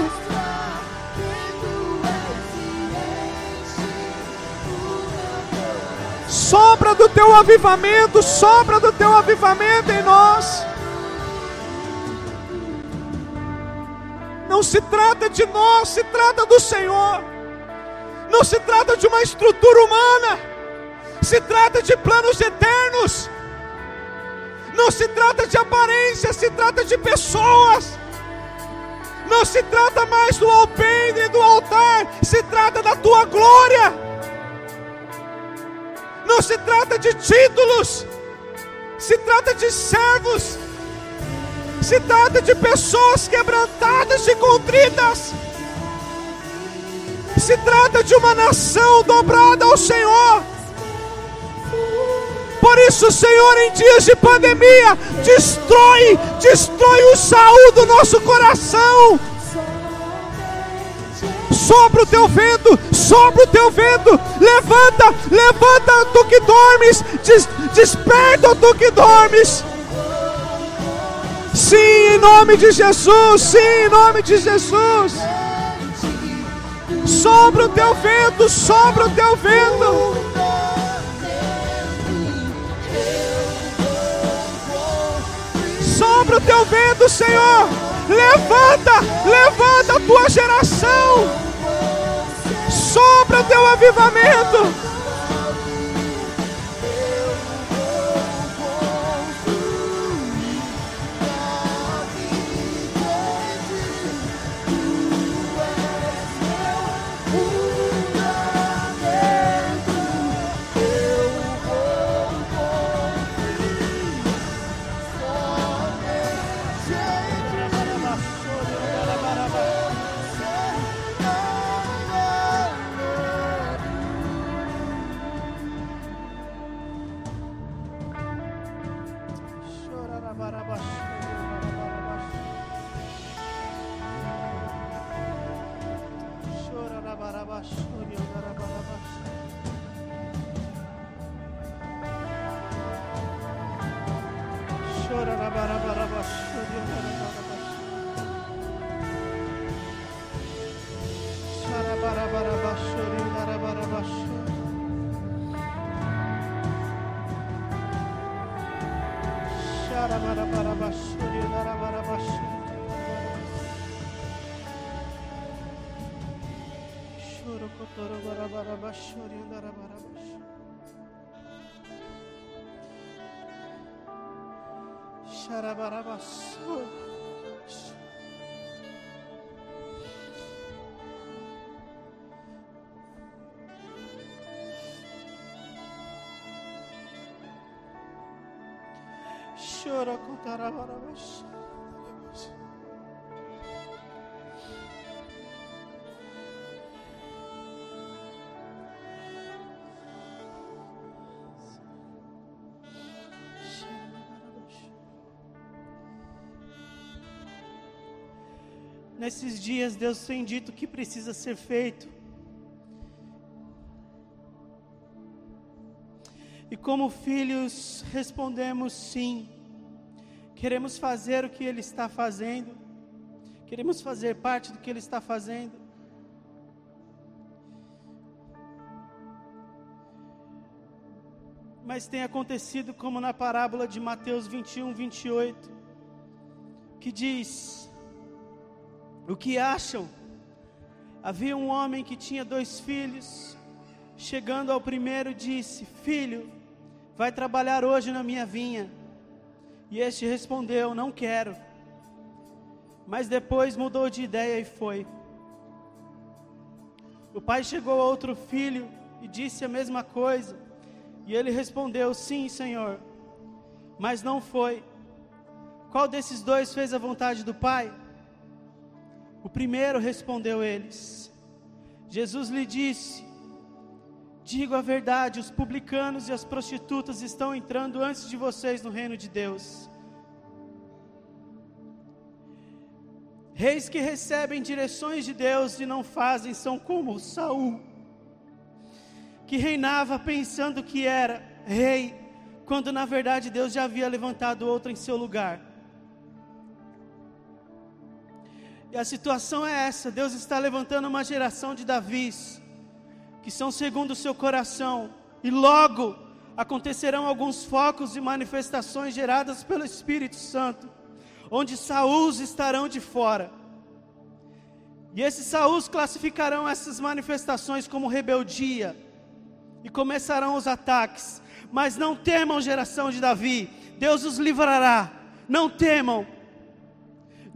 Speaker 3: Sopra do teu avivamento, sopra do teu avivamento em nós. Não se trata de nós, se trata do Senhor. Não se trata de uma estrutura humana, se trata de planos eternos. Não se trata de aparência, se trata de pessoas. Não se trata mais do alpendre, do altar, se trata da tua glória. Não se trata de títulos, se trata de servos, se trata de pessoas quebrantadas e contritas, se trata de uma nação dobrada ao Senhor. Por isso, Senhor, em dias de pandemia, destrói, destrói o saúde do nosso coração sopra o teu vento, sopra o teu vento, levanta, levanta tu que dormes, des, desperta tu que dormes. Sim, em nome de Jesus, sim, em nome de Jesus. Sopra o teu vento, sopra o teu vento. Sopra o teu vento, Senhor. Levanta, levanta a tua geração sopra o teu avivamento. us. Chora contará para você. Nesses dias, Deus tem dito que precisa ser feito. E como filhos, respondemos sim. Queremos fazer o que Ele está fazendo. Queremos fazer parte do que Ele está fazendo. Mas tem acontecido como na parábola de Mateus 21, 28, que diz: o que acham? Havia um homem que tinha dois filhos. Chegando ao primeiro, disse: Filho, vai trabalhar hoje na minha vinha. E este respondeu: Não quero. Mas depois mudou de ideia e foi. O pai chegou a outro filho e disse a mesma coisa. E ele respondeu: Sim, senhor. Mas não foi. Qual desses dois fez a vontade do pai? O primeiro respondeu eles. Jesus lhe disse: Digo a verdade, os publicanos e as prostitutas estão entrando antes de vocês no reino de Deus. Reis que recebem direções de Deus e não fazem são como Saul, que reinava pensando que era rei, quando na verdade Deus já havia levantado outro em seu lugar. E a situação é essa: Deus está levantando uma geração de Davis, que são segundo o seu coração, e logo acontecerão alguns focos e manifestações geradas pelo Espírito Santo, onde Saúls estarão de fora. E esses Saúls classificarão essas manifestações como rebeldia, e começarão os ataques. Mas não temam, geração de Davi, Deus os livrará. Não temam,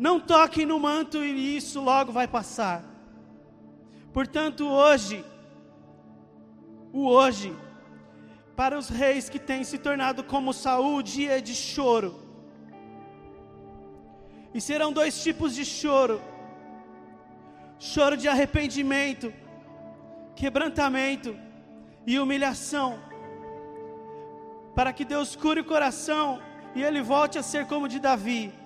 Speaker 3: não toquem no manto e isso logo vai passar. Portanto, hoje, o hoje, para os reis que têm se tornado como Saul, dia é de choro. E serão dois tipos de choro: choro de arrependimento, quebrantamento e humilhação, para que Deus cure o coração e ele volte a ser como de Davi.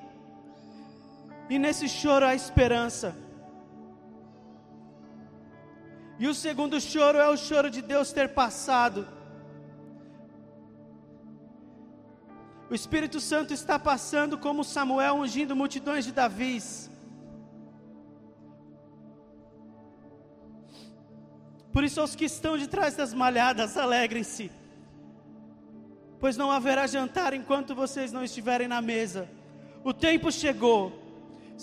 Speaker 3: E nesse choro há esperança. E o segundo choro é o choro de Deus ter passado. O Espírito Santo está passando como Samuel ungindo multidões de Davis. Por isso, aos que estão de trás das malhadas, alegrem-se, pois não haverá jantar enquanto vocês não estiverem na mesa. O tempo chegou,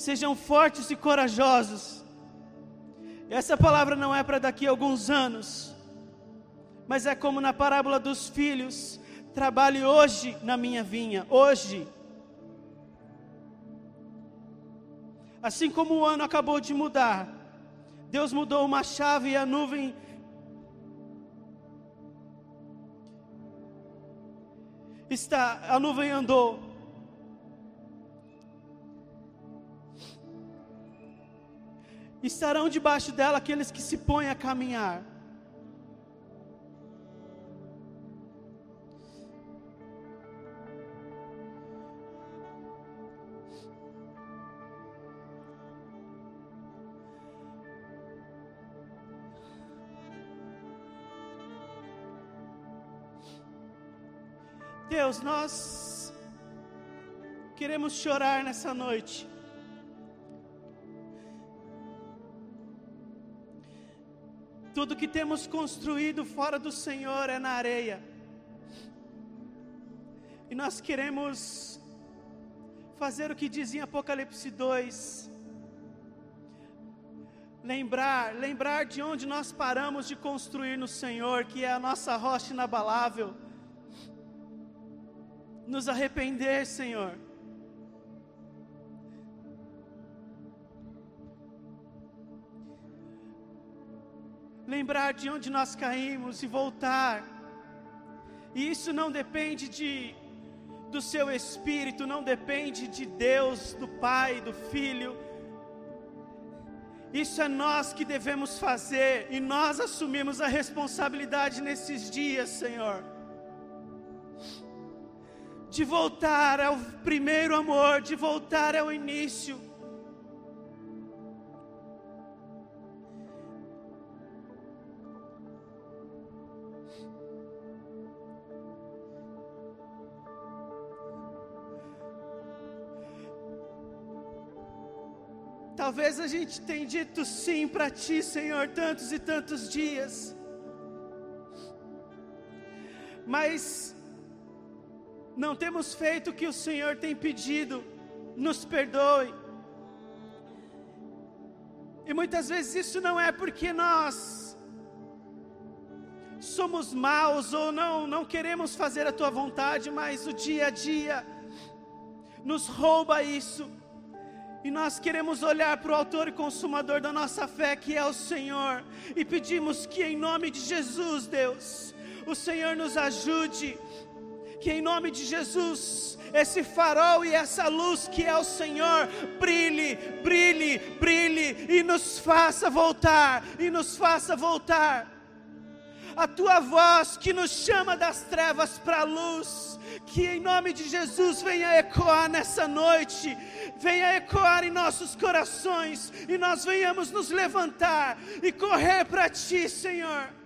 Speaker 3: sejam fortes e corajosos. Essa palavra não é para daqui a alguns anos, mas é como na parábola dos filhos: trabalhe hoje na minha vinha, hoje. Assim como o ano acabou de mudar, Deus mudou uma chave e a nuvem está, a nuvem andou. Estarão debaixo dela aqueles que se põem a caminhar. Deus, nós queremos chorar nessa noite. Tudo que temos construído fora do Senhor é na areia. E nós queremos fazer o que diz em Apocalipse 2. Lembrar, lembrar de onde nós paramos de construir no Senhor, que é a nossa rocha inabalável nos arrepender, Senhor. Lembrar de onde nós caímos e voltar. E isso não depende de do seu espírito, não depende de Deus, do Pai, do Filho. Isso é nós que devemos fazer e nós assumimos a responsabilidade nesses dias, Senhor de voltar ao primeiro amor, de voltar ao início. Talvez a gente tenha dito sim para Ti, Senhor, tantos e tantos dias, mas não temos feito o que o Senhor tem pedido, nos perdoe. E muitas vezes isso não é porque nós somos maus ou não, não queremos fazer a tua vontade, mas o dia a dia nos rouba isso. E nós queremos olhar para o Autor e Consumador da nossa fé, que é o Senhor, e pedimos que, em nome de Jesus, Deus, o Senhor nos ajude que em nome de Jesus, esse farol e essa luz que é o Senhor, brilhe, brilhe, brilhe e nos faça voltar, e nos faça voltar. A tua voz que nos chama das trevas para a luz, que em nome de Jesus venha ecoar nessa noite, venha ecoar em nossos corações, e nós venhamos nos levantar e correr para Ti, Senhor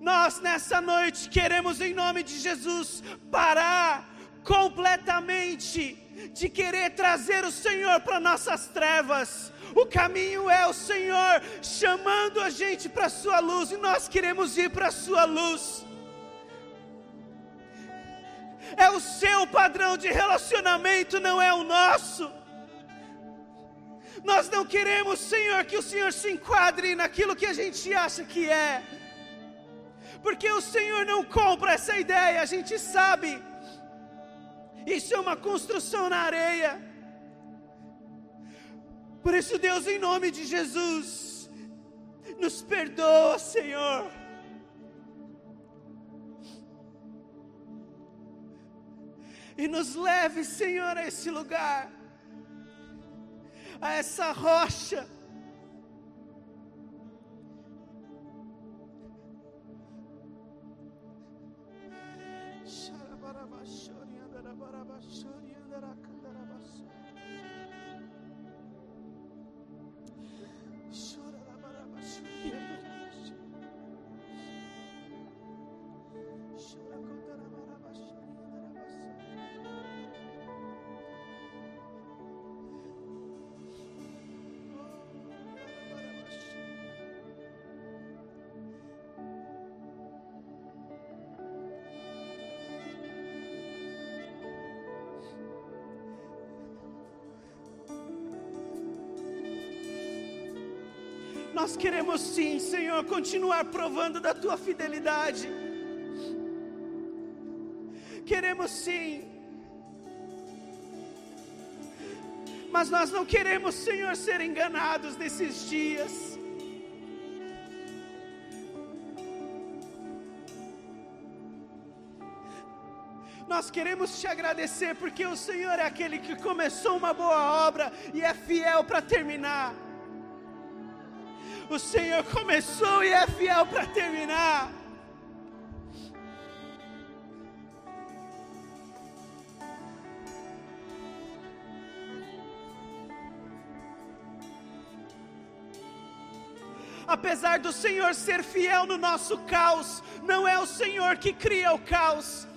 Speaker 3: nós nessa noite queremos, em nome de Jesus, parar completamente de querer trazer o Senhor para nossas trevas. O caminho é o Senhor chamando a gente para a sua luz e nós queremos ir para a sua luz. É o seu padrão de relacionamento, não é o nosso. Nós não queremos, Senhor, que o Senhor se enquadre naquilo que a gente acha que é. Porque o Senhor não compra essa ideia, a gente sabe. Isso é uma construção na areia. Por isso, Deus, em nome de Jesus, nos perdoa, Senhor. E nos leve, Senhor, a esse lugar, a essa rocha. Nós queremos sim, Senhor, continuar provando da tua fidelidade. Queremos sim. Mas nós não queremos, Senhor, ser enganados nesses dias. Nós queremos te agradecer porque o Senhor é aquele que começou uma boa obra e é fiel para terminar. O Senhor começou e é fiel para terminar. Apesar do Senhor ser fiel no nosso caos, não é o Senhor que cria o caos.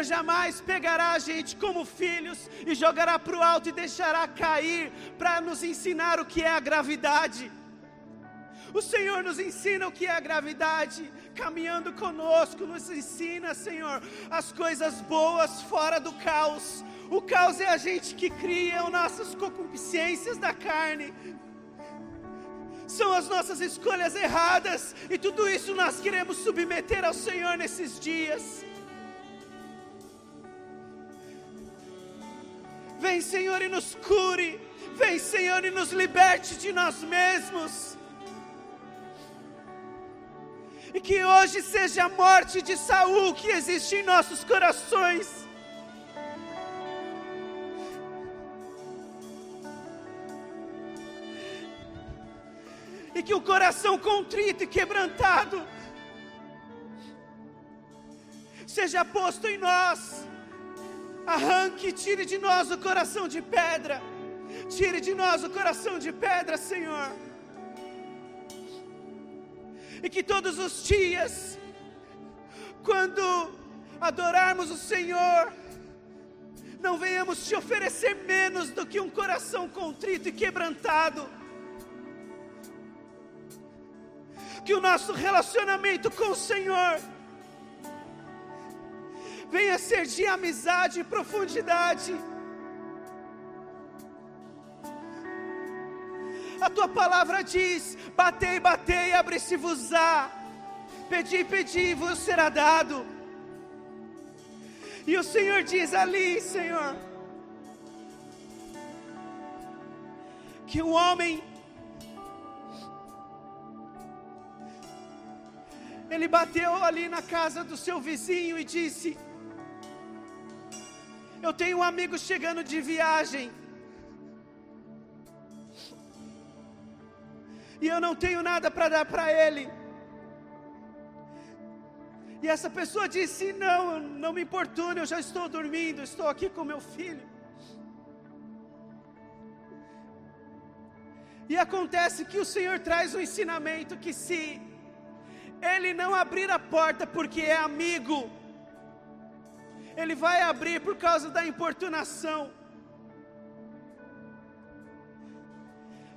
Speaker 3: Senhor jamais pegará a gente como filhos e jogará para o alto e deixará cair para nos ensinar o que é a gravidade. O Senhor nos ensina o que é a gravidade, caminhando conosco, nos ensina, Senhor, as coisas boas fora do caos. O caos é a gente que cria as nossas concupiscências da carne, são as nossas escolhas erradas, e tudo isso nós queremos submeter ao Senhor nesses dias. Vem, Senhor, e nos cure. Vem, Senhor, e nos liberte de nós mesmos. E que hoje seja a morte de Saul que existe em nossos corações. E que o coração contrito e quebrantado seja posto em nós Arranque, tire de nós o coração de pedra. Tire de nós o coração de pedra, Senhor. E que todos os dias, quando adorarmos o Senhor, não venhamos te oferecer menos do que um coração contrito e quebrantado. Que o nosso relacionamento com o Senhor venha ser de amizade e profundidade. A tua palavra diz: batei, batei, abre-se-vos-á, pedi, pedi, vos será dado. E o Senhor diz ali, Senhor, que o homem ele bateu ali na casa do seu vizinho e disse: eu tenho um amigo chegando de viagem. E eu não tenho nada para dar para ele. E essa pessoa disse: Não, não me importune, eu já estou dormindo, estou aqui com meu filho. E acontece que o Senhor traz um ensinamento que se ele não abrir a porta porque é amigo, ele vai abrir por causa da importunação.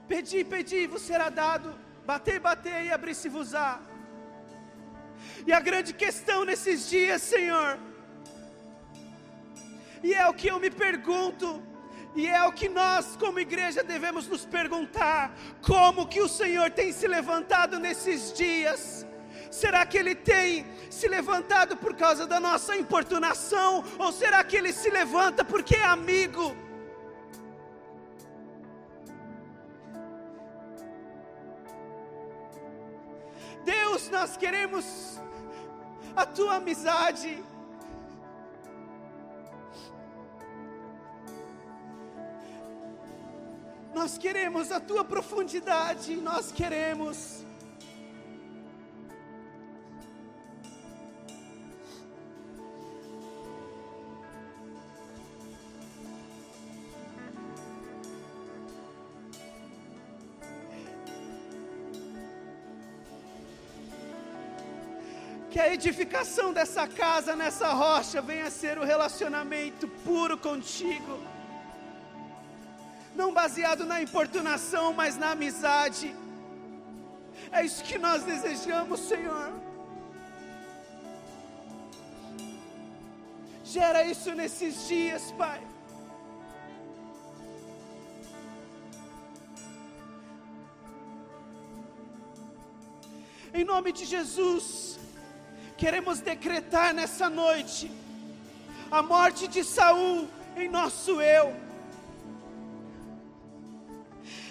Speaker 3: Pedi, pedi, vos será dado. Batei, batei e abri-se-vos-á. E a grande questão nesses dias, Senhor, e é o que eu me pergunto, e é o que nós, como igreja, devemos nos perguntar: como que o Senhor tem se levantado nesses dias? Será que Ele tem se levantado por causa da nossa importunação? Ou será que Ele se levanta porque é amigo? Deus, nós queremos a tua amizade. Nós queremos a tua profundidade, nós queremos. Edificação dessa casa, nessa rocha, venha ser o relacionamento puro contigo não baseado na importunação, mas na amizade. É isso que nós desejamos, Senhor. Gera isso nesses dias, Pai. Em nome de Jesus, queremos decretar nessa noite a morte de Saul em nosso eu.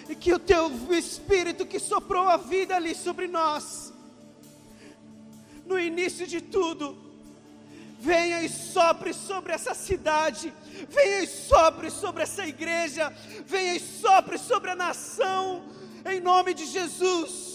Speaker 3: E que o teu Espírito que soprou a vida ali sobre nós, no início de tudo, venha e sopre sobre essa cidade, venha e sopre sobre essa igreja, venha e sopre sobre a nação, em nome de Jesus,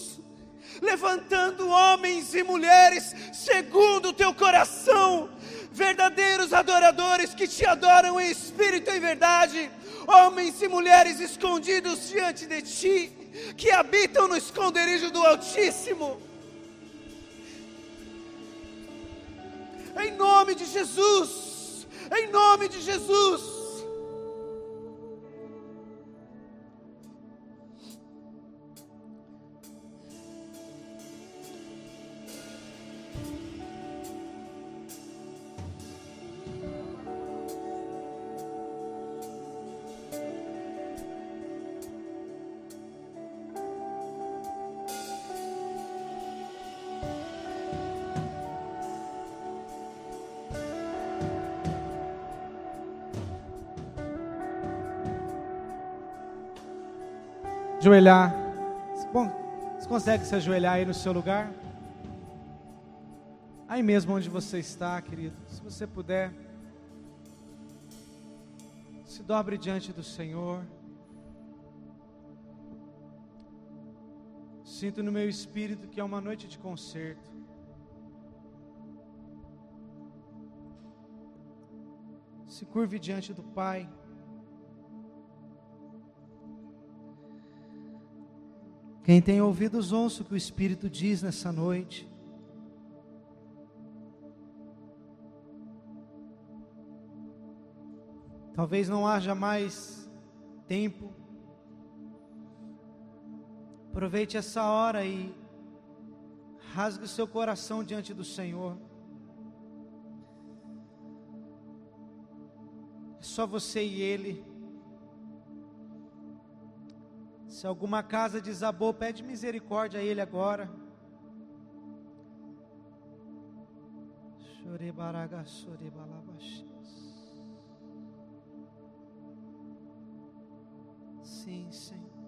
Speaker 3: levantando homens e mulheres segundo o teu coração, verdadeiros adoradores que te adoram em espírito e verdade homens e mulheres escondidos diante de ti, que habitam no esconderijo do Altíssimo. Em nome de Jesus, em nome de Jesus.
Speaker 1: Ajoelhar. Bom, você consegue se ajoelhar aí no seu lugar? Aí mesmo onde você está, querido. Se você puder, se dobre diante do Senhor. Sinto no meu espírito que é uma noite de concerto. Se curve diante do Pai. Quem tem ouvidos, ouça o que o Espírito diz nessa noite. Talvez não haja mais tempo. Aproveite essa hora e rasgue seu coração diante do Senhor. É só você e Ele. Se alguma casa desabou, pede misericórdia a Ele agora. Sim, Senhor.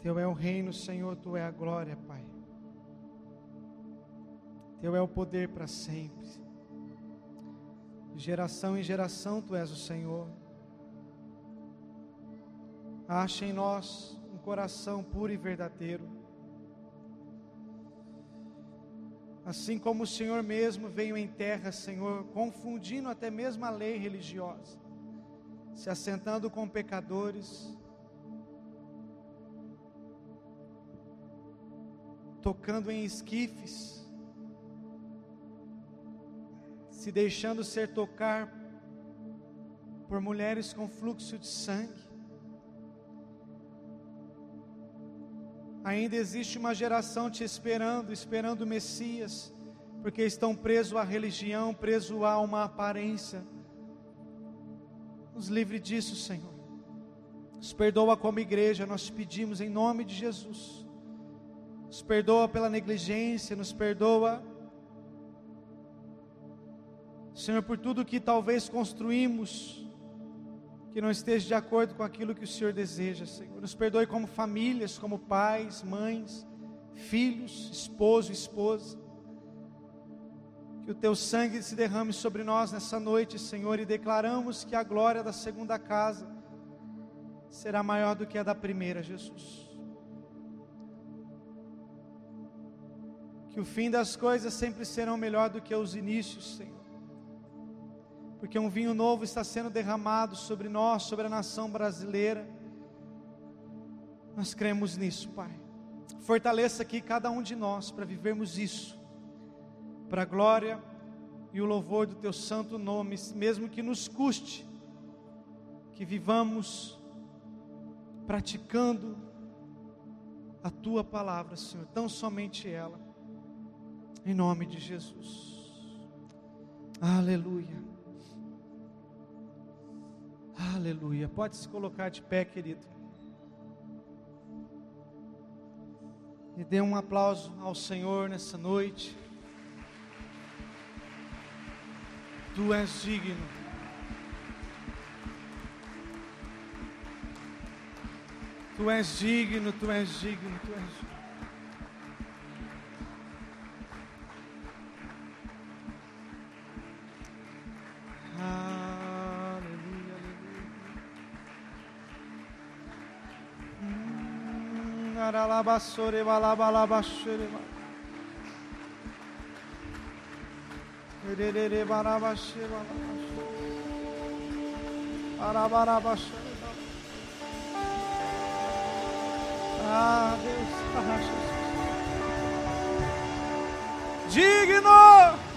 Speaker 1: Teu é o reino, Senhor, tu é a glória, Pai. Teu é o poder para sempre. De geração em geração tu és o Senhor. Acha em nós um coração puro e verdadeiro. Assim como o Senhor mesmo veio em terra, Senhor, confundindo até mesmo a lei religiosa, se assentando com pecadores, tocando em esquifes, se deixando ser tocar por mulheres com fluxo de sangue. Ainda existe uma geração te esperando, esperando o Messias, porque estão presos à religião, presos a uma aparência. Nos livre disso, Senhor. Nos perdoa como igreja, nós te pedimos em nome de Jesus. Nos perdoa pela negligência, nos perdoa, Senhor, por tudo que talvez construímos que não esteja de acordo com aquilo que o Senhor deseja, Senhor. Nos perdoe como famílias, como pais, mães, filhos, esposo, esposa. Que o teu sangue se derrame sobre nós nessa noite, Senhor, e declaramos que a glória da segunda casa será maior do que a da primeira, Jesus. Que o fim das coisas sempre serão melhor do que os inícios, Senhor porque um vinho novo está sendo derramado sobre nós, sobre a nação brasileira. Nós cremos nisso, Pai. Fortaleça aqui cada um de nós para vivermos isso, para a glória e o louvor do Teu santo nome, mesmo que nos custe, que vivamos praticando a Tua palavra, Senhor, tão somente ela, em nome de Jesus. Aleluia. Aleluia. Pode se colocar de pé, querido. E dê um aplauso ao Senhor nessa noite. Tu és digno. Tu és digno, tu és digno, tu és digno. Aralabassore balabalabashere. Erere barabashe balabashe. Arabarabashe. Ah, Deus, ah, Jesus. Digno!